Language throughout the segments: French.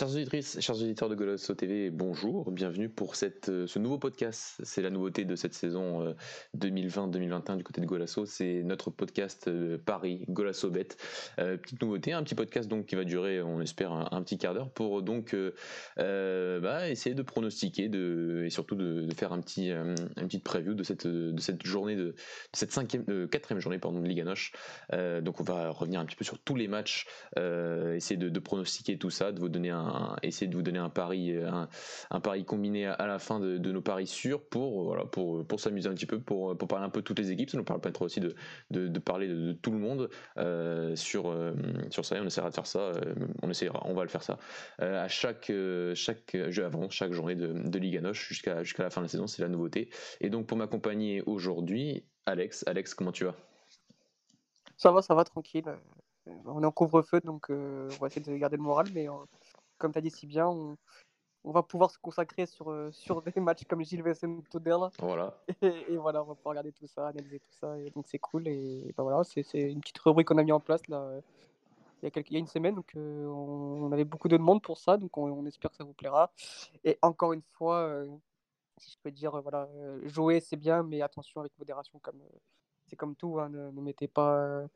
Chers auditrices, chers auditeurs de Golasso TV, bonjour, bienvenue pour euh, ce nouveau podcast. C'est la nouveauté de cette saison 2020-2021 euh, du côté de Golasso. C'est notre podcast euh, Paris Golasso Bet. petite nouveauté, un petit podcast donc qui va durer, on espère, un, petit quart d'heure pour donc bah, essayer de pronostiquer et surtout de, faire un petit, une petite preview de cette, de cette journée de, cette cinquième, quatrième journée pardon, de Liga Noche. donc on va revenir un petit peu sur tous les matchs, essayer de pronostiquer tout ça, de vous donner un essayer de vous donner un pari, un, pari combiné à, la fin de, nos paris sûrs pour, voilà, pour, pour s'amuser un petit peu, pour, pour parler un peu de toutes les équipes. Ça nous permettra aussi de, de, parler de, tout le monde euh, sur, euh, sur ça. Et on essaiera de faire ça. Euh, on essaiera, on va le faire ça à chaque, chaque jeu avant, chaque journée de, de Liga Noche jusqu'à jusqu'à la fin de la saison. C'est la nouveauté. Et donc pour m'accompagner aujourd'hui, Alex. Alex, comment tu vas? Ça va, ça va, tranquille. On est en couvre-feu, donc on va essayer de garder le moral, mais comme tu as dit si bien, on, on, va pouvoir se consacrer sur, euh, sur des matchs comme Gilles Vessen Todel. Voilà. Et, voilà, on va pouvoir regarder tout ça, analyser tout ça. Et donc c'est cool. Et ben voilà, c'est une petite rubrique qu'on a mis en place là, il, y a quelques, il y a une semaine. Donc euh, on, avait beaucoup de demandes pour ça. Donc on, espère que ça vous plaira. Et encore une fois, euh, si je peux dire, voilà, jouer c'est bien, mais attention avec modération. comme C'est comme tout. Hein, ne, ne, mettez pas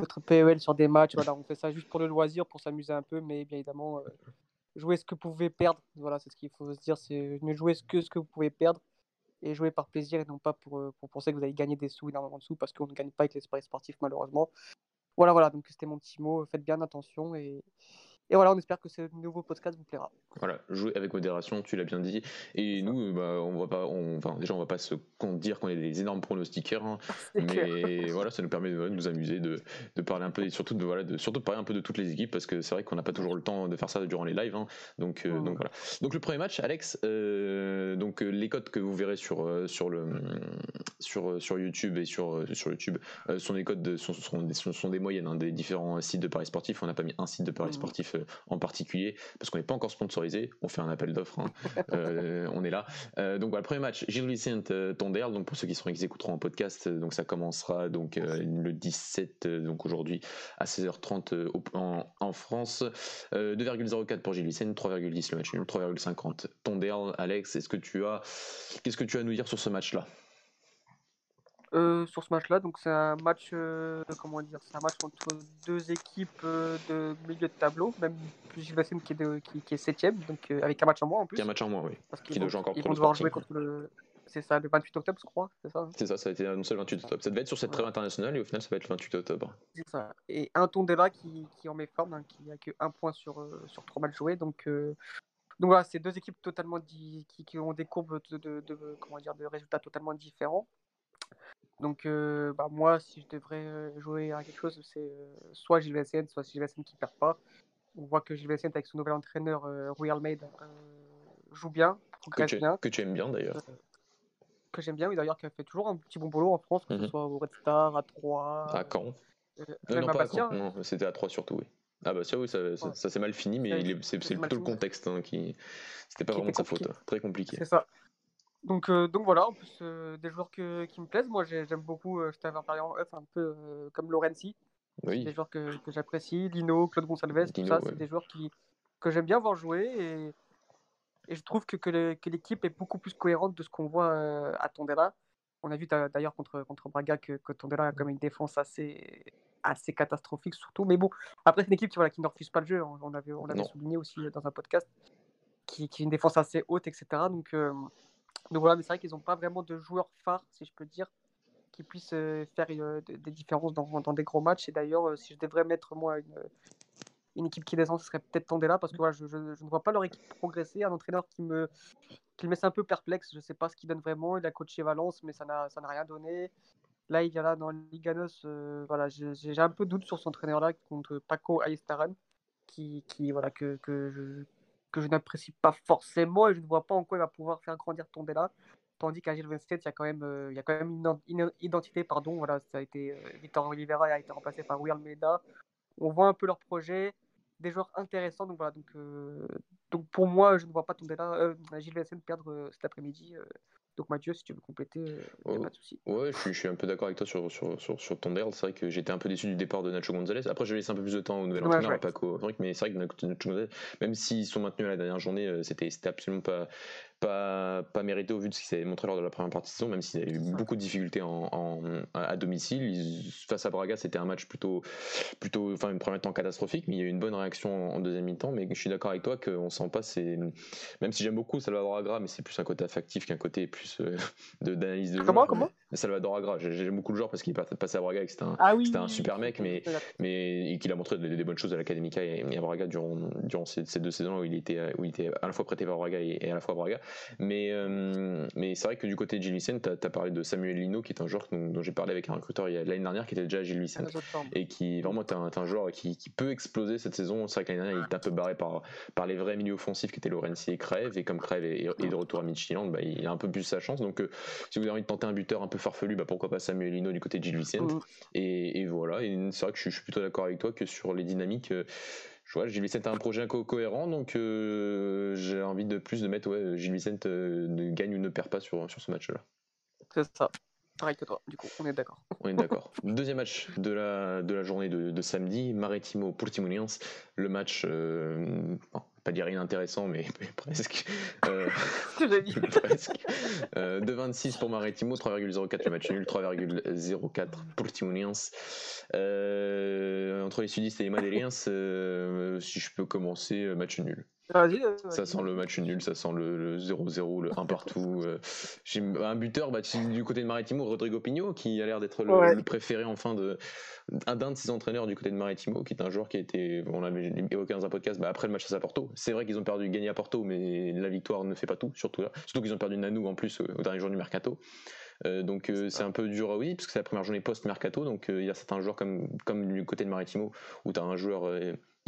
votre PEL sur des matchs. Voilà, on fait ça juste pour le loisir, pour s'amuser un peu, mais bien évidemment, euh, jouer ce que vous pouvez perdre. Voilà, c'est ce qu'il faut se dire, c'est ne jouer que ce que vous pouvez perdre et jouer par plaisir et non pas pour, euh, pour penser que vous allez gagner des sous, énormément de sous, parce qu'on ne gagne pas avec les paris sportifs malheureusement. Voilà, voilà, donc c'était mon petit mot. Faites bien attention et, et voilà, on espère que ce nouveau podcast vous plaira. Voilà, jouer avec modération, tu l'as bien dit. Et nous, bah, on va pas, on, enfin, déjà, on va pas se dire qu'on est des énormes pronostiqueurs, hein, mais voilà, ça nous permet de, nous amuser, de, de, parler un peu, et surtout de, voilà, de, surtout de parler un peu de toutes les équipes, parce que c'est vrai qu'on n'a pas toujours le temps de faire ça durant les lives. Hein, donc, euh, donc voilà. Donc le premier match, Alex, euh, donc euh, les codes que vous verrez sur, sur, le, sur, sur YouTube et sur, sur YouTube sont des codes, de, sont, sont, sont, des moyennes hein, des différents sites de paris sportifs. On n'a pas mis un site de paris mmh. sportif en particulier, parce qu'on n'est pas encore sponsorisé, on fait un appel d'offres, hein. euh, on est là. Euh, donc voilà, premier match, Gilles Vicente euh, Tondel, donc pour ceux qui, seront, qui écouteront en podcast, donc ça commencera donc le 17, donc aujourd'hui à 16h30 en, France. 2,04 pour Gilles Vicente, 3,10 le match 3,50 Tondel. Alex, est-ce que tu as, qu'est-ce que tu as à nous dire sur ce match-là? Euh, sur ce match-là. Donc c'est un match, euh, comment dire, c'est un match entre deux équipes euh, de milieu de tableau, même Gilles Vassine qui est de, qui, qui, est septième, donc avec un match en moins en plus. Qui a un match en moins, oui. Parce qu'ils vont, encore ils vont devoir jouer contre le, c'est ça, le 28 octobre, je crois, c'est ça. Hein c'est ça, ça a été annoncé le 28 octobre. Ça devait être sur cette trêve internationale et au final ça va être le 28 octobre. C'est ça. Et un Tondela qui, qui en met forme, hein, qui a que un point sur sur trois matchs joués, donc. donc voilà, c'est deux équipes totalement qui, qui, ont des courbes de, de, de, comment dire, de résultats totalement différents. Donc, euh, bah, moi, si je devrais euh, jouer à quelque chose, c'est euh, soit Gilles soit Gilles qui perd pas. On voit que Gilles Vincent, avec son nouvel entraîneur, Rui Almeida, joue bien, que tu, bien. Que tu aimes bien d'ailleurs. que j'aime bien, oui, d'ailleurs, qui a fait toujours un petit bon boulot en France, que ce mhm. soit au Red Star, à 3. À Caen. non, pas à Caen. c'était à 3 surtout, oui. Ah bah ça oui, ça, ça, s'est mal fini, mais c'est plutôt le contexte hein, qui... C'était pas vraiment de sa faute. Hein. Très compliqué. C'est ça. Donc, euh, donc voilà, en plus euh, des joueurs que, qui me plaisent. Moi, j'aime beaucoup, euh, je t'avais parlé en un peu comme Lorenzi. Oui. Des joueurs que, que j'apprécie. Lino, Claude Gonçalves, tout ça, c'est des joueurs qui, que j'aime bien voir jouer. Et, et je trouve que, que l'équipe est beaucoup plus cohérente de ce qu'on voit à Tondela. On a vu d'ailleurs contre, contre Braga que, que Tondela a comme une défense assez, assez catastrophique, surtout. Mais bon, après, c'est une équipe qui, voilà, qui ne refuse pas le jeu. On, avait, on l'avait souligné aussi dans un podcast, qui, qui, a une défense assez haute, etc. Donc. Donc voilà, mais c'est vrai qu'ils n'ont pas vraiment de joueurs phares, si je peux dire, qui puissent euh, faire euh, des différences dans, dans, des gros matchs. Et d'ailleurs, euh, si je devrais mettre moi une, une équipe qui descend, ce serait peut-être Tondela, parce que voilà, je, je, ne vois pas leur équipe progresser. Un entraîneur qui me, qui me laisse un peu perplexe. Je ne sais pas ce qu'il donne vraiment. Il a coaché Valence, mais ça n'a rien donné. Là, il vient là dans Liganos. voilà, j'ai un peu de doute sur son entraîneur-là contre Paco Ayestaran, qui, qui, voilà, que, que que je n'apprécie pas forcément et je ne vois pas en quoi il va pouvoir faire grandir Tondela. Tandis qu'à Gilles Vincent, il y a quand même, euh, il y a quand même une, identité. Pardon, voilà, ça a été, euh, Victor Oliveira a été remplacé par Will Almeida. On voit un peu leur projet, des joueurs intéressants. Donc voilà, donc, euh, donc pour moi, je ne vois pas Tondela, Gilles perdre cet après-midi Donc Mathieu, si tu veux compléter, il n'y a pas de souci. Ouais, je suis, un peu d'accord avec toi sur, sur, sur, sur ton C'est vrai que j'étais un peu déçu du départ de Nacho Gonzalez. Après, je vais laisser un peu plus de temps au nouvel entraîneur, à Paco mais c'est vrai que Nacho Gonzalez, même s'ils sont maintenus à la dernière journée, c'était absolument pas pas, pas mérité au vu de ce qu'il s'est montré lors de la première partie de saison, même s'il a eu beaucoup de difficultés en, à domicile. face à Braga, c'était un match plutôt, plutôt, enfin, une première temps catastrophique, mais il y a eu une bonne réaction en, deuxième mi-temps. Mais je suis d'accord avec toi qu'on sent pas, c'est, même si j'aime beaucoup Salvador Agra, mais c'est plus un côté affectif qu'un côté plus euh, de, d'analyse de jeu. Comment, comment? Salvador Agra, j'aime beaucoup le joueur parce qu'il est passé à Braga et que c'était un, ah un super mec, mais, mais qu'il a montré des, bonnes choses à l'Académica et, à Braga durant, durant ces, deux saisons où il était, où il était à la fois prêté par Braga et à la fois Braga. Mais, euh, mais c'est vrai que du côté de Gilles Vicente, tu as, parlé de Samuel Lino, qui est un joueur dont, j'ai parlé avec un recruteur l'année dernière, qui était déjà à Gilles Vicente. Et qui vraiment est un, un, joueur qui, qui, peut exploser cette saison. C'est vrai que l'année dernière, il était un peu barré par, par les vrais milieux offensifs qui étaient Lorenzi et Crève. Et comme Crève est, de retour à Midtjylland, bah, il a un peu plus sa chance. Donc euh, si vous avez envie de tenter un buteur un peu farfelu, bah, pourquoi pas Samuel Lino du côté de Gilles Vicente. Mm. Et, et, voilà. Et c'est vrai que je, suis plutôt d'accord avec toi que sur les dynamiques. Euh, Gilles Vicente a un projet cohérent, donc euh, j'ai envie de plus de mettre ouais, Gilles Vicente euh, ne gagne ou ne perd pas sur, sur ce match-là. C'est ça. Pareil que toi, du coup, on est d'accord. On est d'accord. Deuxième match de la, de la journée de, de samedi, Maritimo Portimonense. Le match, euh, pas dire inintéressant, mais, presque. Euh, presque. Euh, 2,26 pour Maritimo, 3,04 le match nul, 3,04 pour Timoniens. Euh, entre les sudistes et les madéliens, euh, si je peux commencer, euh, match nul. Ça sent le match nul, ça sent le 0-0, le 1 partout. J'ai un buteur bah, du côté de Maritimo, Rodrigo Pigno, qui a l'air d'être le, préféré enfin de d'un de ses entraîneurs du côté de Maritimo, qui est un joueur qui a été, on l'avait évoqué dans un podcast, bah, après le match à Porto. C'est vrai qu'ils ont perdu, gagné à Porto, mais la victoire ne fait pas tout, surtout là. Surtout qu'ils ont perdu Nanou en plus au dernier jour du mercato. Euh, donc euh, c'est un peu dur, oui, parce que c'est la première journée post-mercato. Donc euh, il y a certains joueurs comme, comme du côté de Maritimo où tu as un joueur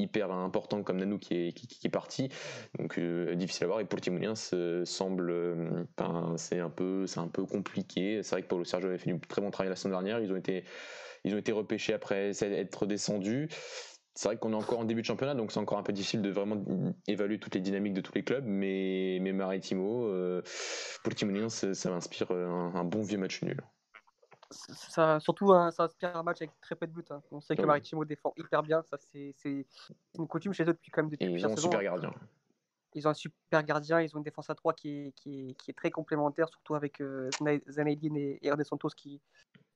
hyper important comme Nanou qui est, parti. Donc difficile à voir. Et pour Timouniens, semble. c'est un, peu, un peu compliqué. C'est vrai que Paulo Sergio avait fait du très bon travail la semaine dernière. Ils ont été, ils ont été repêchés après être descendus c'est vrai qu'on est encore en début de championnat, donc c'est encore un peu difficile de vraiment évaluer toutes les dynamiques de tous les clubs, mais, mais Maritimo, euh, pour Timonien, ça, m'inspire un, bon vieux match nul. Ça, surtout, hein, ça inspire un match avec très peu de buts. Hein. On sait que Maritimo défend hyper bien, ça c'est une coutume chez eux depuis quand même depuis ils ont un super gardien. Ils ont un super gardien, ils ont une défense à 3 qui est, qui qui est très complémentaire, surtout avec euh, et, et Santos qui,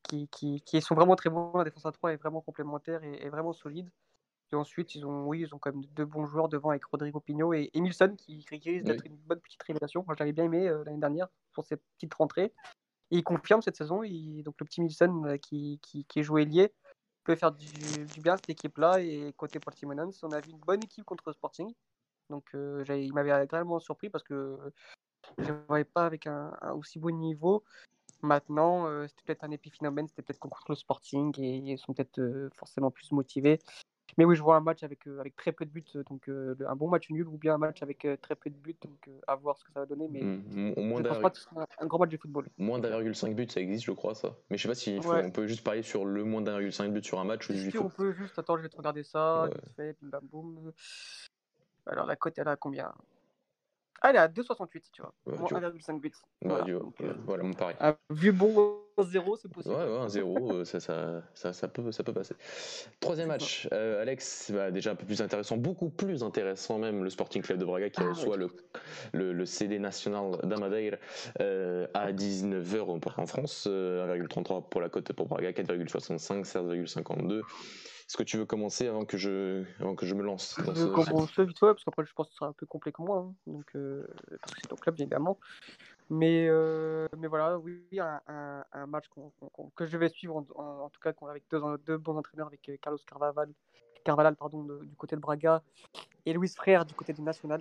qui, qui, sont vraiment très bons. La défense à 3 est vraiment complémentaire et, et vraiment solide. Et ensuite, ils ont, oui, ils ont quand même deux bons joueurs devant avec Rodrigo Pigno et Emilson qui, risque d'être une bonne petite révélation. Moi, j'avais bien aimé euh, l'année dernière pour ses petites rentrées. Il confirme cette saison. donc, le petit Emilson euh, qui, qui, qui, est joué lié peut faire du, bien cette équipe-là. Et côté Portimonense, on a vu une bonne équipe contre Sporting. Donc, euh, il m'avait agréablement surpris parce que je ne voyais pas avec un, aussi bon niveau. Maintenant, c'était peut-être un épiphénomène, c'était peut-être contre le Sporting et ils sont peut-être forcément plus motivés. Mais oui, je vois un match avec, euh, avec très peu de buts, euh, donc euh, un bon match nul ou bien un match avec très peu de buts, donc à voir ce que ça va donner. Mais mmh, je pense pas que ce sera un grand match de football. Moins d'1,5 but, ça existe, je crois, ça. Mais je sais pas si on peut juste parler sur le moins d'1,5 but sur un match. Si, on peut juste, attends, je vais te regarder ça, fait, bim bam boum. Alors la cote, elle a combien? Ah, elle est à 2,68, tu vois. Ouais, 1,5 buts. voilà, euh, voilà, mon pari. Un vieux bon 0, c'est possible. Ouais, ouais, un 0, euh, ça, ça, ça, ça, peut, ça peut passer. Troisième match, euh, Alex, bah, déjà un peu plus intéressant, beaucoup plus intéressant même, le Sporting Club de Braga qui ah, reçoit le, le, le, CD National d'Amadeira euh, à 19h en France, 1,33 pour la cote pour Braga, 4,65, 16,52. Est-ce que tu veux commencer avant que je, avant que je me lance dans Je vais commencer vite fait, parce qu'après, je pense que ce sera un peu complet que moi. Hein. Donc, euh, parce que c'est ton club, évidemment. Mais, euh, mais voilà, oui, un, un, un match que je vais suivre, en, tout cas avec deux, deux, bons entraîneurs, avec euh, Carlos Carvalhal, Carvalhal pardon, du côté de Braga et Luis Frère du côté du National.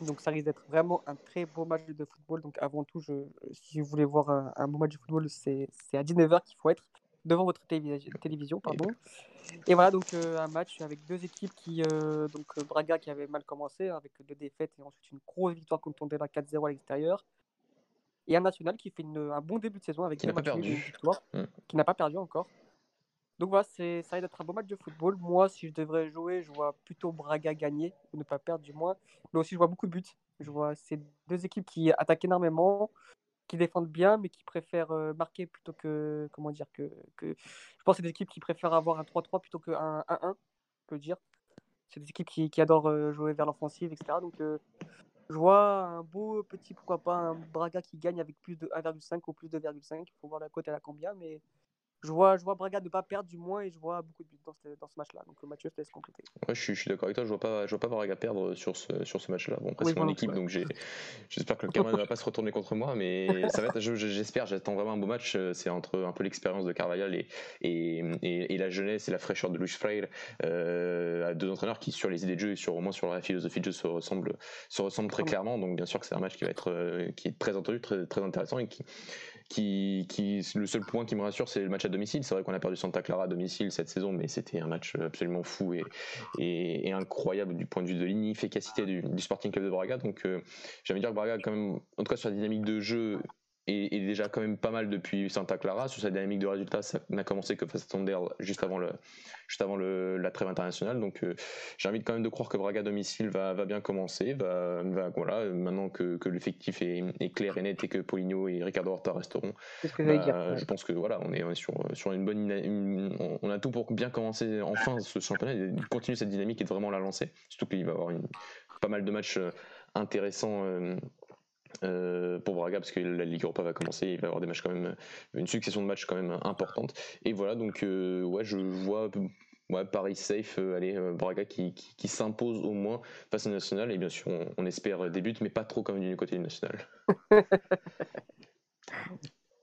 Donc ça risque d'être vraiment un très beau match de football. Donc avant tout, je, si vous voulez voir un, un beau match de football, c'est à 19h qu'il faut être devant votre télévision. Pardon. Et voilà, donc euh, un match avec deux équipes qui. Euh, donc euh, Braga qui avait mal commencé avec deux défaites et ensuite une grosse victoire contre Tondela 4-0 à l'extérieur. Et un national qui fait un bon début de saison avec une victoire, mm. qui n'a pas perdu encore. Donc voilà, ça va être un bon match de football. Moi, si je devrais jouer, je vois plutôt Braga gagner, ou ne pas perdre du moins. Mais aussi, je vois beaucoup de buts. Je vois ces deux équipes qui attaquent énormément. Qui défendent bien, mais qui préfèrent marquer plutôt que. Comment dire que. Je pense que c'est des équipes qui préfèrent avoir un 3-3 plutôt qu'un 1-1, on peut dire. C'est des équipes qui, adorent jouer vers l'offensive, etc. Donc, je vois un beau petit, pourquoi pas, un Braga qui gagne avec plus de 1,5 ou plus de 2,5. Il faut voir la cote, elle a combien, mais je vois, je vois Braga ne pas perdre du moins et je vois beaucoup de buts dans ce, dans ce match-là. Donc Mathieu, je te laisse compléter. Ouais, je suis, d'accord avec toi. Je vois pas, je vois pas Braga perdre sur ce, sur ce match-là. Bon, après, c'est mon équipe, donc j'espère que le karma ne va pas se retourner contre moi, mais ça va être, j'espère, j'attends vraiment un beau match. C'est entre un peu l'expérience de Carvajal et, et, et, la jeunesse et la fraîcheur de Luis Freire, euh, deux entraîneurs qui, sur les idées de jeu et sur, au moins sur la philosophie de jeu, se ressemblent, se ressemblent très clairement. Donc bien sûr que c'est un match qui va être, euh, qui est très entendu, très, très intéressant et qui, qui, qui, le seul point qui me rassure, c'est le match à domicile. C'est vrai qu'on a perdu Santa Clara à domicile cette saison, mais c'était un match absolument fou et, et, incroyable du point de vue de l'inefficacité du, Sporting Club de Braga. Donc, euh, j'avais dire que Braga, quand même, en tout cas sur la dynamique de jeu, est, déjà quand même pas mal depuis Santa Clara. Sur sa dynamique de résultats, ça n'a commencé que face à Thunder juste avant, le, juste avant le, la trêve internationale. Donc euh, j'ai envie quand même de croire que Braga domicile va, va bien commencer. Va, va, voilà, maintenant que, que l'effectif est, est, clair et net et que Poligno et Ricardo Horta resteront, bah, je pense que voilà, on est, on est sur, sur une bonne. on a tout pour bien commencer enfin ce championnat et continuer cette dynamique et de vraiment la lancer. Surtout qu'il va y avoir une, pas mal de matchs euh, intéressants. Euh, euh, pour Braga parce que la Ligue Europa va commencer, il va y avoir des matchs quand même, une succession de matchs quand même importante. Et voilà, donc euh, ouais, je vois ouais, Paris safe, euh, allez, Braga qui, qui, s'impose au moins face au national. Et bien sûr, on, on espère des buts, mais pas trop comme du côté du national.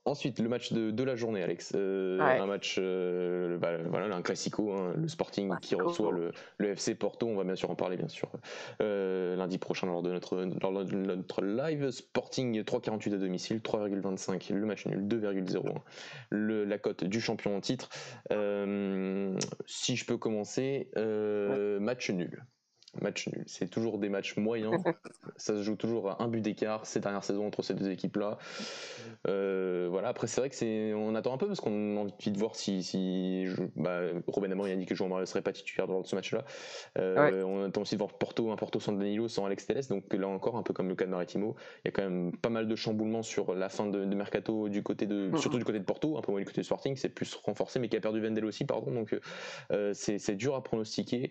Ensuite, le match de, de la journée, Alex. Euh, un match, euh, bah, voilà, un classico, hein, le Sporting qui reçoit le, le, FC Porto. On va bien sûr en parler, bien sûr, euh, lundi prochain lors de notre, lors de notre live. Sporting 3,48 à domicile, 3,25 le match nul, 2,01 la cote du champion en titre. si je peux commencer, match nul match nul. C'est toujours des matchs moyens. ça se joue toujours à un but d'écart ces dernières saisons entre ces deux équipes-là. Euh, voilà. Après, c'est vrai que c'est, on attend un peu parce qu'on a envie de voir si, si je... bah, Robin Amor a dit que Jean Mario serait pas titulaire lors de ce match-là. Euh, on attend aussi de voir Porto, un Porto sans Danilo, sans Alex Telles. Donc là encore, un peu comme le cas de Maritimo, il y a quand même pas mal de chamboulements sur la fin de, mercato du côté de, surtout du côté de Porto, un peu moins du côté de Sporting, c'est plus renforcé, mais qui a perdu Vendel aussi, pardon. Donc euh, c'est dur à pronostiquer.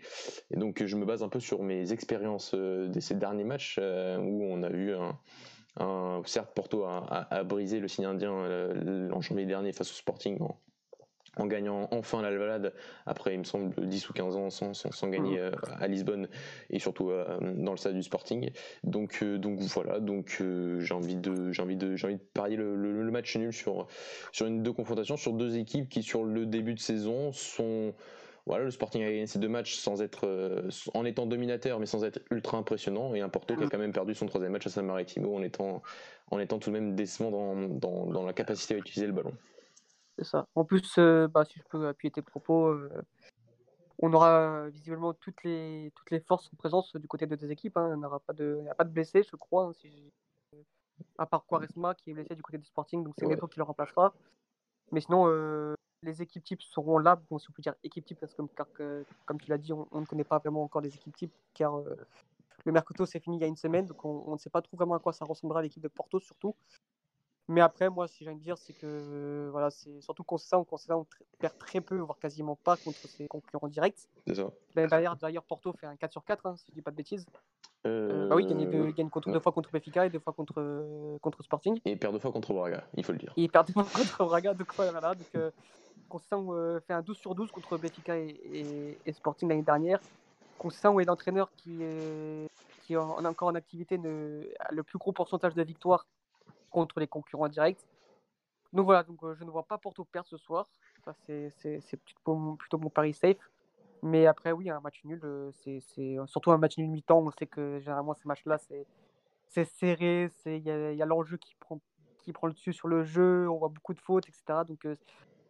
Et donc je me base un peu sur mes expériences euh, de ces derniers matchs euh, où on a vu un, certes Porto a, brisé le signe indien euh, en janvier dernier face au Sporting en, gagnant enfin l'Alvalade après il me semble 10 ou 15 ans sans, sans, gagner mhm. à Lisbonne et surtout dans le stade du Sporting donc donc voilà donc j'ai envie de j'ai envie de j'ai envie de parier le, le, match nul sur sur une deux confrontations sur deux équipes qui sur le début de saison sont voilà, le Sporting a gagné ces deux matchs sans être, euh, en étant dominateur, mais sans être ultra impressionnant. Et un Porto qui a mm. quand même perdu son troisième match à San Maritimo en étant, en étant tout de même décevant dans, dans, dans la capacité à utiliser le ballon. C'est ça. En plus, euh, bah, si je peux appuyer tes propos, euh, on aura visiblement toutes les, toutes les forces en présence du côté de deux équipes. Hein. Il n'y aura pas de, a pas de blessés, je crois, hein, si à part Quaresma qui est blessé du côté du Sporting, donc c'est Neto qui le remplacera. Mais sinon, les équipes types seront là, bon, si on peut dire équipe type, parce que comme, comme tu l'as dit, on, ne connaît pas vraiment encore les équipes types, car euh, le mercato s'est fini il y a une semaine, donc on, ne sait pas trop vraiment à quoi ça ressemblera l'équipe de Porto surtout. Mais après, moi, si j'ai envie de dire, c'est que voilà, c'est surtout qu'on sait ça, on, on perd très peu, voire quasiment pas contre ses concurrents directs. D'ailleurs, d'ailleurs, Porto fait un 4 sur 4, hein, si je dis pas de bêtises. Euh... Bah oui, il gagne, contre, deux fois contre Benfica et deux fois contre, contre Sporting. Et il perd deux fois contre Braga, il faut le dire. il perd deux fois contre Braga, donc voilà. Donc, euh, Constant euh, fait un 12 sur 12 contre Benfica et, Sporting l'année dernière. Constant est l'entraîneur qui est, qui encore en activité le plus gros pourcentage de victoires contre les concurrents directs. Donc voilà, donc, euh, je ne vois pas Porto perdre ce soir. c'est plutôt, plutôt mon pari safe. Mais après, oui, un match nul, euh, c'est surtout un match nul mi-temps. On sait que généralement, ces matchs-là, c'est serré. Il y a, y a l'enjeu qui prend, qui prend le dessus sur le jeu. On voit beaucoup de fautes, etc. Donc,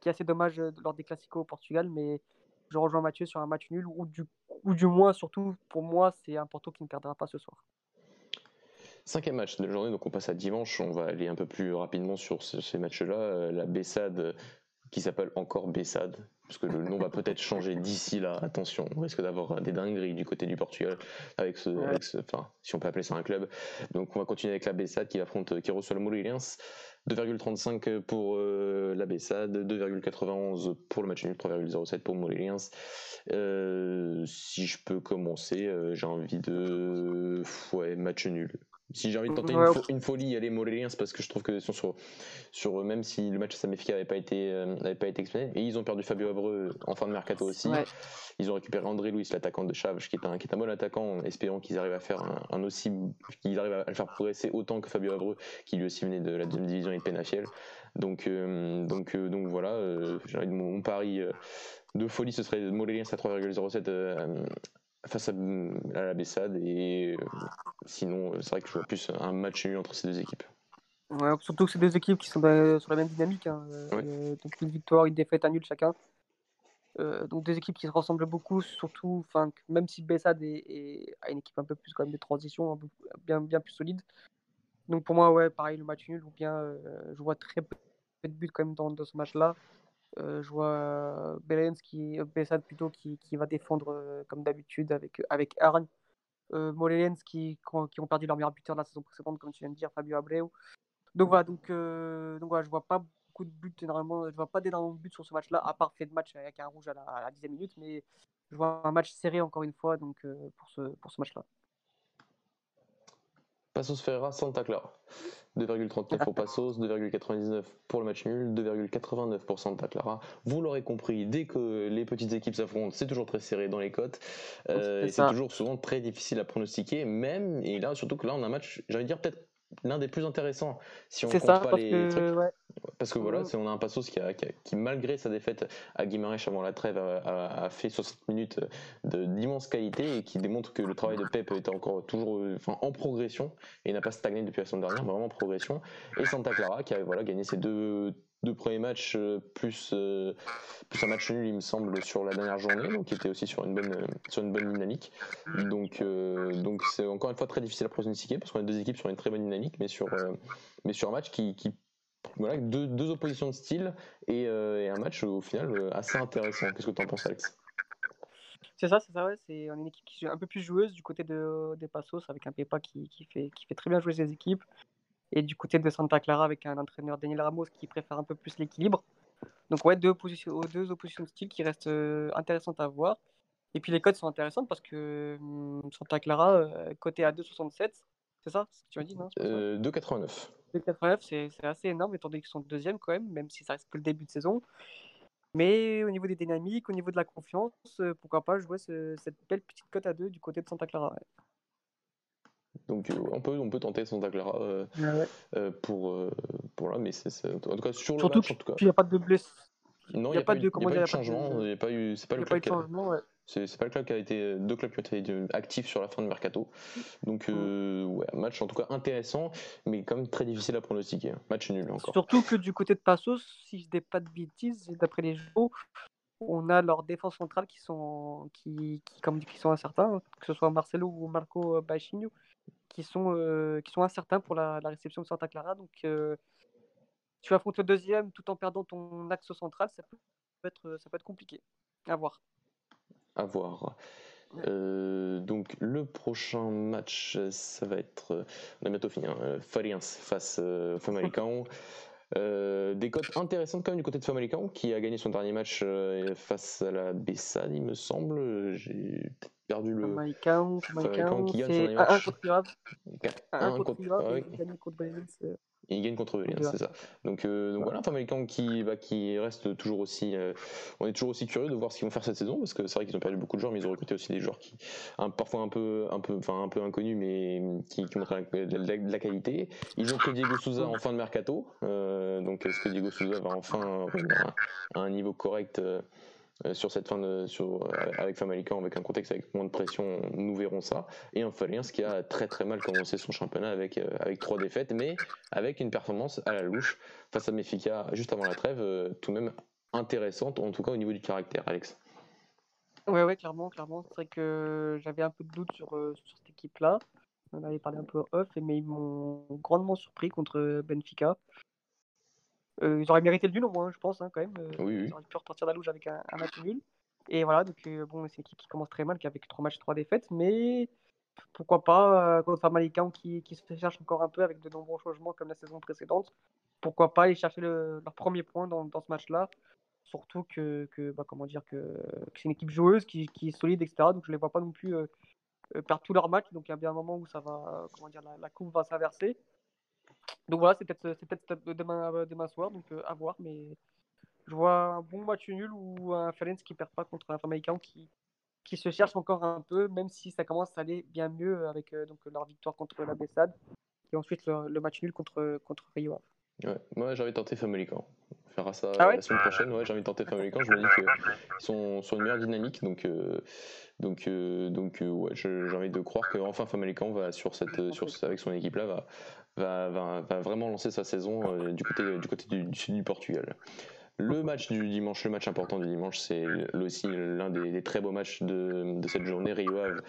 qui est assez dommage euh, lors des classicos au Portugal, mais je rejoins Mathieu sur un match nul, ou du, ou du moins, surtout pour moi, c'est un Porto qui ne perdra pas ce soir. Cinquième match de la journée, donc on passe à dimanche. On va aller un peu plus rapidement sur ces matchs-là. Euh, la Bessade, qui s'appelle encore Bessade, parce que le nom va peut-être changer d'ici là. Attention, on risque d'avoir des dingueries du côté du Portugal avec ce, enfin, si on peut appeler ça un club. Donc on va continuer avec la Bessade qui affronte, qui reçoit le Moreirense. 2,35 pour euh, la Bessade, 2,91 pour le match nul, 3,07 pour Moréliens. Euh, si je peux commencer, euh, j'ai envie de. Ouais, match nul. Si j'ai envie de tenter une, folie, aller Moréliens parce que je trouve que sur, sur, même si le match Samefica n'avait pas été pas été exprimé, et ils ont perdu Fabio Abreu en fin de mercato aussi. Ils ont récupéré André Louis, l'attaquant de Chaves, qui est un qui est un bon attaquant, espérant qu'ils arrivent à faire un, aussi qu'ils arrivent à le faire progresser autant que Fabio Abreu, qui lui aussi venait de la deuxième division et de Penafiel. Donc donc donc voilà, j'ai envie de mon, pari de folie, ce serait Moréliens à 3,07 face à, la Bessade et euh, sinon euh, c'est vrai que je vois plus un match nul entre ces deux équipes. Ouais, surtout que c'est deux équipes qui sont sur la même dynamique. Hein. Euh, donc une victoire, une défaite, un nul chacun. donc deux équipes qui se ressemblent beaucoup, surtout, même si Bessade est, a une équipe un peu plus quand même de transition, bien, bien plus solide. Donc pour moi, ouais, pareil, le match nul, ou bien je vois très peu de buts quand même dans, dans ce match-là. Euh, je vois Belens qui, Bessad plutôt, qui, qui, va défendre euh, comme d'habitude avec, avec Arne. Euh, Molens qui, qui, ont perdu leur meilleur buteur de la saison précédente, comme tu viens de dire, Fabio Abreu. Donc voilà, donc, euh, donc voilà, je vois pas beaucoup de buts énormément, je vois pas d'énormément de buts sur ce match-là, à part fait de match avec un rouge à la, à la 10 minute, mais je vois un match serré encore une fois donc, pour ce, pour ce match-là. Passos Ferreira, Santa Clara. 2,39 pour Passos, 2,99 pour le match nul, 2,89 pour Santa Clara. Vous l'aurez compris, dès que les petites équipes s'affrontent, c'est toujours très serré dans les cotes. Euh, c'est toujours souvent très difficile à pronostiquer, même, et là, surtout que là, on a un match, de dire peut-être l'un des plus intéressants si on compte pas les trucs. Parce que voilà, c'est on a un Passos qui, qui, malgré sa défaite à Guimarães avant la trêve, a, fait 60 minutes d'immense qualité et qui démontre que le travail de Pep était encore toujours enfin, en progression et n'a pas stagné depuis la semaine dernière, mais vraiment en progression. Et Santa Clara qui a voilà, gagné ses deux, deux premiers matchs euh, plus, euh, plus un match nul, il me semble, sur la dernière journée, donc qui était aussi sur une bonne, euh, sur une bonne dynamique. Donc, donc c'est encore une fois très difficile à pronostiquer parce qu'on a deux équipes sur une très bonne dynamique, mais sur, mais sur un match qui, qui voilà, deux, deux, oppositions de style et, un match au final assez intéressant. Qu'est-ce que tu en penses, Alex? C'est ça, c'est ça, ouais. C'est une équipe qui est un peu plus joueuse du côté de, des Passos avec un Pepa qui, qui, fait, qui fait très bien jouer ses équipes. Et du côté de Santa Clara, avec un entraîneur Daniel Ramos qui préfère un peu plus l'équilibre. Donc, ouais, deux oppositions, deux oppositions de style qui restent euh, intéressantes à voir. Et puis, les codes sont intéressantes parce que hum, Santa Clara, euh, côté à 2,67, c'est ça ce que tu m'as dit, non 2,89. 2,89, euh, c'est assez énorme, étant donné qu'ils sont deuxième quand même, même si ça reste que le début de saison. Mais au niveau des dynamiques, au niveau de la confiance, pourquoi pas jouer cette belle petite cote à 2 du côté de Santa Clara. Donc euh, on peut, on peut tenter Santa Clara euh, euh, pour, pour là, mais c'est en tout cas sur le Surtout match, en tout cas. il n'y a pas de blessés. Non, il n'y a, pas de, comment de changement. Il n'y a pas eu, c'est pas le c'est pas le club qui a été deux clubs qui ont été actifs sur la fin de mercato. Donc mm. ouais, match en tout cas intéressant, mais quand même très difficile à pronostiquer. Match nul encore. Surtout que du côté de Passos, si je dis pas de bêtises, d'après les jeux, on a leurs défenses centrales qui sont qui, qui comme qui sont incertains, que ce soit Marcelo ou Marco Bachinho qui sont, euh, qui sont incertains pour la, réception de Santa Clara. Donc, euh, tu affrontes le deuxième tout en perdant ton axe central, ça peut être, ça peut être compliqué. À voir. À voir. Euh, donc le prochain match, ça va être, on a bientôt fini, hein, Fariens face euh, Famalicão. des cotes intéressantes quand même du côté de Famalicão qui a gagné son dernier match face à la Bessade, il me semble. J'ai perdu le. Maïkaon, qui gagne un contre Grave. Un contre Grave, il gagne contre Brésil. Il gagne contre c'est ça. Donc, euh, donc voilà, un qui, bah, qui reste toujours aussi. Euh, on est toujours aussi curieux de voir ce qu'ils vont faire cette saison parce que c'est vrai qu'ils ont perdu beaucoup de joueurs, mais ils ont recruté aussi des joueurs qui, parfois un peu, un peu, enfin un peu inconnus, mais qui, qui montrent de la, qualité. Ils ont que Diego Souza en fin de mercato. Euh, donc est-ce que Diego Souza va enfin revenir à un niveau correct euh, sur cette fin de, euh, avec Famalicão, avec un contexte avec moins de pression, nous verrons ça. Et un Faliens qui a très très mal commencé son championnat avec, euh, avec trois défaites, mais avec une performance à la louche face à Mefica juste avant la trêve, tout de même intéressante, en tout cas au niveau du caractère, Alex. Ouais, ouais, clairement, clairement. C'est vrai que j'avais un peu de doute sur, sur cette équipe-là. On avait parlé un peu off, mais ils m'ont grandement surpris contre Benfica. Euh, ils auraient mérité le nul au moins, je pense, hein, quand même. Euh, ils auraient pu repartir la louche avec un, match nul. Et voilà, donc euh, bon, c'est une équipe qui commence très mal, qui a avec 3 matchs, 3 défaites, mais pourquoi pas contre Famalicão qui, qui se cherche encore un peu avec de nombreux changements comme la saison précédente. pourquoi pas aller chercher leur premier point dans, ce match-là. Surtout que, bah, comment dire, que, c'est une équipe joueuse qui, est solide, etc. Donc je ne les vois pas non plus perdre tous leurs matchs. Donc il y a bien un moment où ça va, comment dire, la, coupe va s'inverser. Donc voilà, c'est peut-être peut demain, demain soir, donc à voir. Mais je vois un bon match nul ou un Ferenc qui perd pas contre un Famalicão qui, qui se cherche encore un peu, même si ça commence à aller bien mieux avec euh, donc, leur victoire contre la Bessade et ensuite le, match nul contre, contre Rio Ouais, moi j'ai envie de. Fera ça ah la semaine prochaine. Ouais, j'ai envie de tenter Famalicão. Je me dis qu'ils sont sur une meilleure dynamique. Donc, euh, donc, euh, donc ouais, j'ai envie de croire qu'enfin Famalicão va, sur cette, sur, avec son équipe là, va, va, va, va vraiment lancer sa saison du côté, du, côté du sud du Portugal. Le match du dimanche, le match important du dimanche, c'est aussi l'un des, très beaux matchs de, cette journée. Rio Ave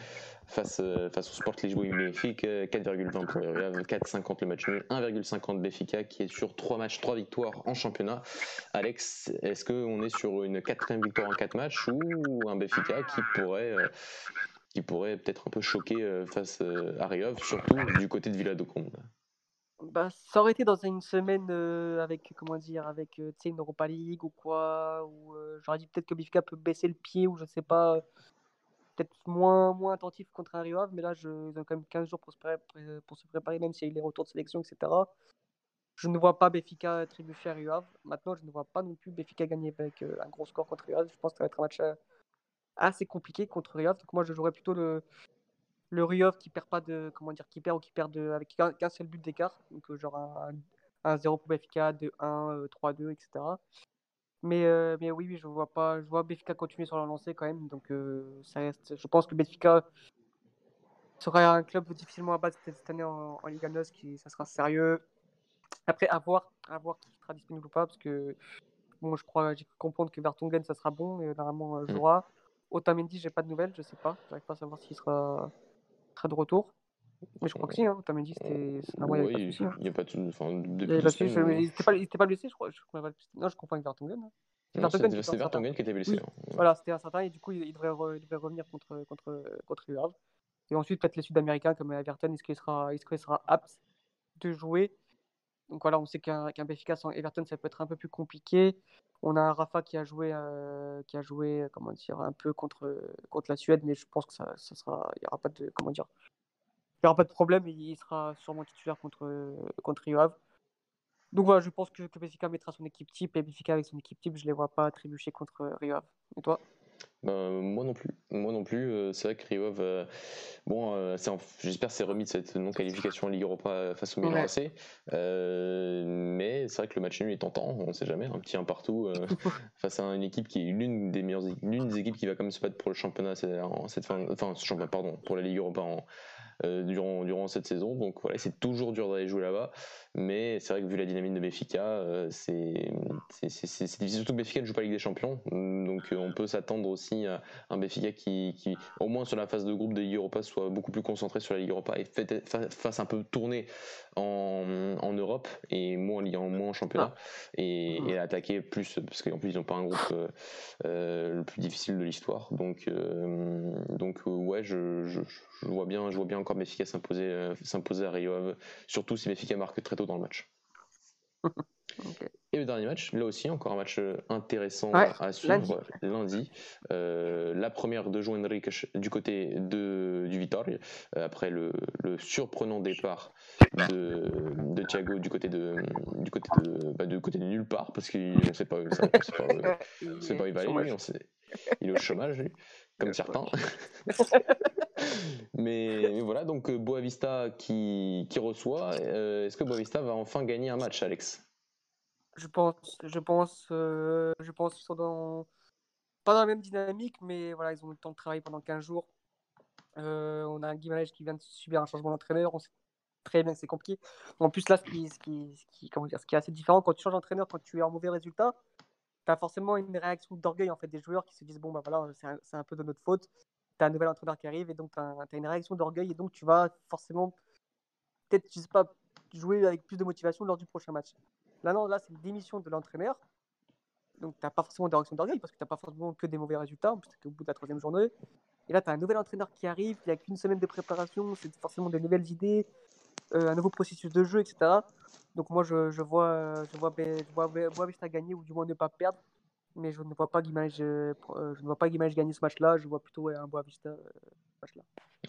face, face au Sport Lisboa Benfica, 4,20 pour Rio Ave, 4,50 le match nul, 1,50 Benfica qui est sur 3 matchs, 3 victoires en championnat. Alex, est-ce qu'on est sur une quatrième victoire en 4 matchs ou un Benfica qui pourrait, qui pourrait peut-être un peu choquer face à Rio Ave, surtout du côté de Villa do bah, ça aurait été dans une semaine avec, comment dire, avec euh, une Europa League ou quoi, ou j'aurais dit peut-être que Benfica peut baisser le pied ou je sais pas, peut-être moins, moins attentif contre Rio Ave, mais là, ils ont quand même 15 jours pour se préparer, même s'il y a eu les retours de sélection, etc. Je ne vois pas Benfica trébucher à Rio Ave. Maintenant, je ne vois pas non plus Benfica gagner avec un gros score contre Rio Ave. Je pense que ça va être un match assez compliqué contre Rio Ave. Donc moi, je jouerais plutôt le, le Ryov qui perd pas de comment dire qui perd ou qui perd de avec qu'un seul but d'écart. Donc euh, genre un, un 0 pour Benfica de 1 3-2 etc mais euh, mais oui, oui je vois pas je vois Benfica continuer sur la lancée quand même. Donc euh, ça reste je pense que Benfica sera un club difficilement à battre cette année en, en Liga NOS qui ça sera sérieux. Après à voir à voir qui sera disponible ou pas parce que bon je crois j'ai cru comprendre que Vertonghen ça sera bon et normalement mmh. jouera Otamendi j'ai pas de nouvelles je sais pas. J'arrive pas à savoir s'il sera de retour. Mais je crois que si, hein, dit c'était. oui, il n'y a pas de. Enfin, depuis il n'était pas, pas, blessé, je crois. Je... Non, je comprends avec Vertonghen. Hein. C'est Vertonghen qui était blessé. Hein. Voilà, c'était un certain, et du coup, il, devrait, il devrait, revenir contre, contre, contre Havre. Et ensuite, peut-être les Sud-Américains comme Everton, est-ce qu'il sera, est qu sera apte de jouer? Donc voilà, on sait qu'un qu Benfica sans Everton, ça peut être un peu plus compliqué. On a un Rafa qui a joué, euh, qui a joué comment dire, un peu contre, contre la Suède, mais je pense que ça, ça sera, il n'y aura pas de, comment dire, il aura pas de problème. Il sera sûrement titulaire contre, contre Rio Ave. Donc voilà, je pense que, que mettra son équipe type et Benfica avec son équipe type, je ne les vois pas trébucher contre Rio Ave. Et toi? Bah, moi non plus. Moi non plus. Euh, c'est vrai que Riov, euh, bon, euh, j'espère c'est remis de cette non-qualification en Ligue Europa face au Milan AC. mais c'est vrai que le match nul est tentant. On ne sait jamais. Un petit un partout face à une équipe qui est l'une des meilleures, l'une des équipes qui va quand même se battre pour le championnat en cette fin, enfin, championnat, pardon, pour la Ligue Europa en, durant, durant cette saison. Donc voilà, c'est toujours dur d'aller jouer là-bas. Mais c'est vrai que vu la dynamique de Béfica, c'est difficile. Surtout que Béfica ne joue pas Ligue des Champions. Donc on peut s'attendre aussi à un Béfica qui, qui, au moins sur la phase de groupe de Ligue Europa, soit beaucoup plus concentré sur la Ligue Europa et fasse un peu tourner en, en Europe et moins, en, moins en championnat. Ah. Et, et, attaquer plus, parce qu'en plus ils n'ont pas un groupe euh, le plus difficile de l'histoire. Donc, donc ouais, je, je, je, vois bien, je vois bien encore Béfica s'imposer s'imposer à Rio, surtout si Béfica marque très tôt dans le match. Et le dernier match, là aussi, encore un match euh, intéressant à suivre lundi. Euh, la première de João Henrique du côté de, du Vitória, euh, après le, le, surprenant départ de, de, Thiago du côté de, du côté de, bah, du côté de nulle part, parce qu'on ne sait pas, sait pas, sait pas où il va aller, il est au chômage, comme certains. mais, voilà, donc Boavista qui, qui reçoit. Est-ce que Boavista va enfin gagner un match, Alex? Je pense, je pense, euh, je pense qu'ils sont dans, pas dans la même dynamique, mais voilà, ils ont eu le temps de travailler pendant 15 jours. Euh, on a un Guimarães qui vient de subir un changement d'entraîneur. On sait très bien que c'est compliqué. En plus, là, ce qui, ce qui, ce qui, comment dire, ce qui est assez différent, quand tu changes d'entraîneur, quand tu es en mauvais résultat, tu forcément une réaction d'orgueil en fait, des joueurs qui se disent Bon, bah voilà, c'est un, un, peu de notre faute. Tu as un nouvel entraîneur qui arrive et donc tu as, une réaction d'orgueil et donc tu vas forcément, peut-être, je sais pas, jouer avec plus de motivation lors du prochain match. Là, non, là, c'est une démission de l'entraîneur. Donc, tu n'as pas forcément de réaction d'orgueil parce que tu n'as pas forcément que des mauvais résultats, parce qu'au bout de la troisième journée. Et là, tu as un nouvel entraîneur qui arrive, il n'y a qu'une semaine de préparation, c'est forcément de nouvelles idées. Un nouveau processus de jeu, etc. Donc moi, je, je vois, je vois, je vois Boavista gagner ou du moins ne pas perdre. Mais je ne vois pas Guimaraes, je ne vois pas gagner ce match-là. Je vois plutôt un Boavista match-là.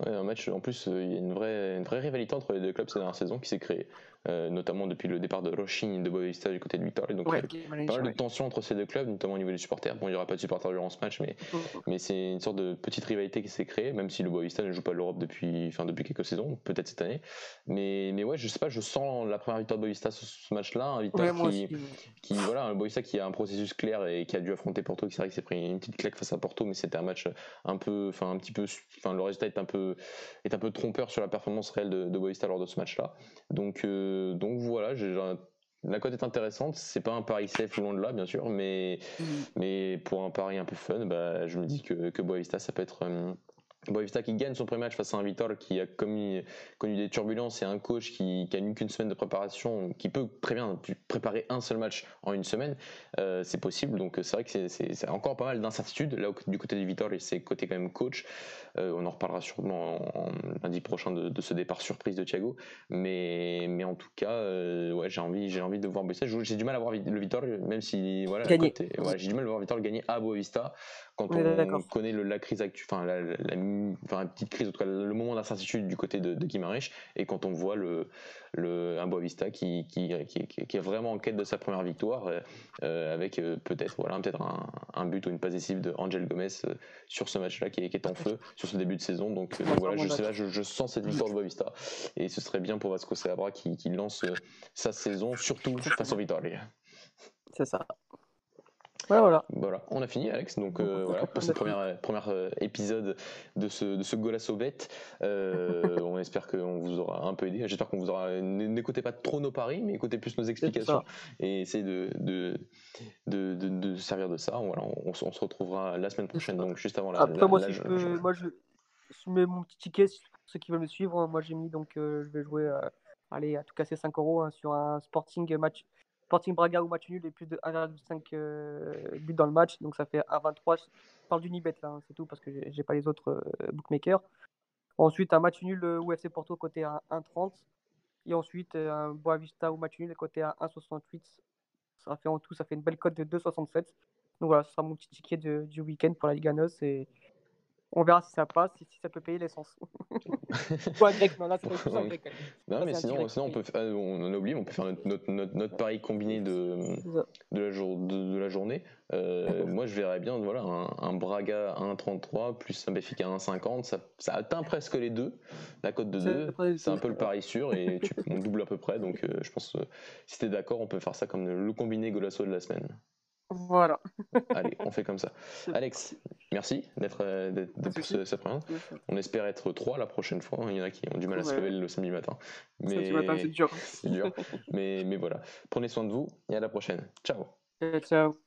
Ouais, un match, en plus, il y a une vraie, une vraie rivalité entre les deux clubs ces dernières saisons qui s'est créée. Euh, notamment depuis le départ de Rochin de Boavista du côté de Victor. Donc il y a pas mal de tensions entre ces deux clubs, notamment au niveau des supporters. Bon, il n'y aura pas de supporters durant ce match, mais, mm. mais c'est une sorte de petite rivalité qui s'est créée, même si le Boavista ne joue pas l'Europe depuis, enfin, depuis quelques saisons, peut-être cette année. Mais, mais ouais, je sais pas, je sens la première victoire de Boavista sur ce match-là, un Victor qui, qui, voilà, un Boavista qui a un processus clair et qui a dû affronter Porto, qui c'est vrai que s'est pris une petite claque face à Porto, mais c'était un match un peu, enfin un petit peu, enfin le résultat est un peu, est un peu trompeur sur la performance réelle de, de Boavista lors de ce match-là. Donc, euh, donc voilà, la cote est intéressante, c'est pas un pari safe loin de là bien sûr, mais, mm. mais pour un pari un peu fun, bah, je me dis que, que Boavista ça peut être, euh, Boavista qui gagne son premier match face à un Vitor qui a commis, connu des turbulences et un coach qui, qui a eu qu'une semaine de préparation, qui peut très bien préparer un seul match en une semaine, euh, c'est possible. Donc c'est vrai que c'est encore pas mal d'incertitudes. Là, du côté du Vitor, c'est côté quand même coach. Euh, on en reparlera sûrement en, lundi prochain de, ce départ surprise de Thiago. Mais, mais en tout cas, euh, ouais, j'ai envie, envie de voir Boavista. J'ai du mal à voir le Vitor, même si voilà, j'ai du mal à voir Vitor gagner à Boavista quand on, connaît le, la crise actuelle, enfin la, la, petite crise, en tout cas le moment d'incertitude du côté de, de et quand on voit le, le, un Boavista qui, qui, qui, qui, est vraiment en quête de sa première victoire, euh, euh, avec euh, peut-être voilà, peut un, un, but ou une passe décisive de Angel Gomez sur ce match-là qui, est en feu sur ce début de saison. Donc, voilà, je, sais là, je, je, sens cette victoire de Boavista et ce serait bien pour Vasco Seabra qui, qui lance sa saison, surtout face au Vitória. C'est ça. Voilà, voilà. on a fini, Alex. Donc euh, voilà pour ce premier, euh, épisode de ce, de ce Golasso bête. Euh, on espère qu'on vous aura un peu aidé. J'espère qu'on vous aura. N'écoutez pas trop nos paris, mais écoutez plus nos explications et essayez de, de, de, de, servir de ça. Voilà, on, se retrouvera la semaine prochaine, donc juste avant la. Après, moi, si je peux, moi, je, mets mon petit ticket, ceux qui veulent me suivre, moi j'ai mis donc je vais jouer. allez, à tout casser 5 euros hein, sur un Sporting match Sporting Braga ou match nul et plus de 1,5 euh, buts dans le match. Donc ça fait 1,23. Je parle d'Unibet là, hein, c'est tout parce que j'ai pas les autres euh, bookmakers. Ensuite, un match nul euh, UFC Porto côté à 1,30. Et ensuite, un Boavista ou match nul côté à 1,68. Ça fait en tout, ça fait une belle cote de 2,67. Donc voilà, ce sera mon petit ticket du week-end pour la Liga NOS. Et on verra si ça passe, si, si ça peut payer l'essence. Grec, non, là, c'est pas grec. Non, mais sinon, sinon on peut faire, on a oublié, on peut faire notre, notre, notre, pari combiné de, de, la, jour, de, la journée. Euh, moi, je verrais bien voilà, un, un Braga à 1,33 plus un Béfica à 1,50. Ça, ça, atteint presque les deux. La cote de 2, c'est un peu le pari sûr et tu, on double à peu près. Donc, euh, je pense que si tu es d'accord, on peut faire ça comme le combiné Golasso de la semaine. Voilà. Allez, on fait comme ça. Alex, merci d'être pour cette première. On espère être trois la prochaine fois. Il y en a qui ont du mal à se lever le samedi matin. Mais... Samedi matin, c'est dur. c'est dur. mais, mais voilà. Prenez soin de vous et à la prochaine. Ciao. Ciao.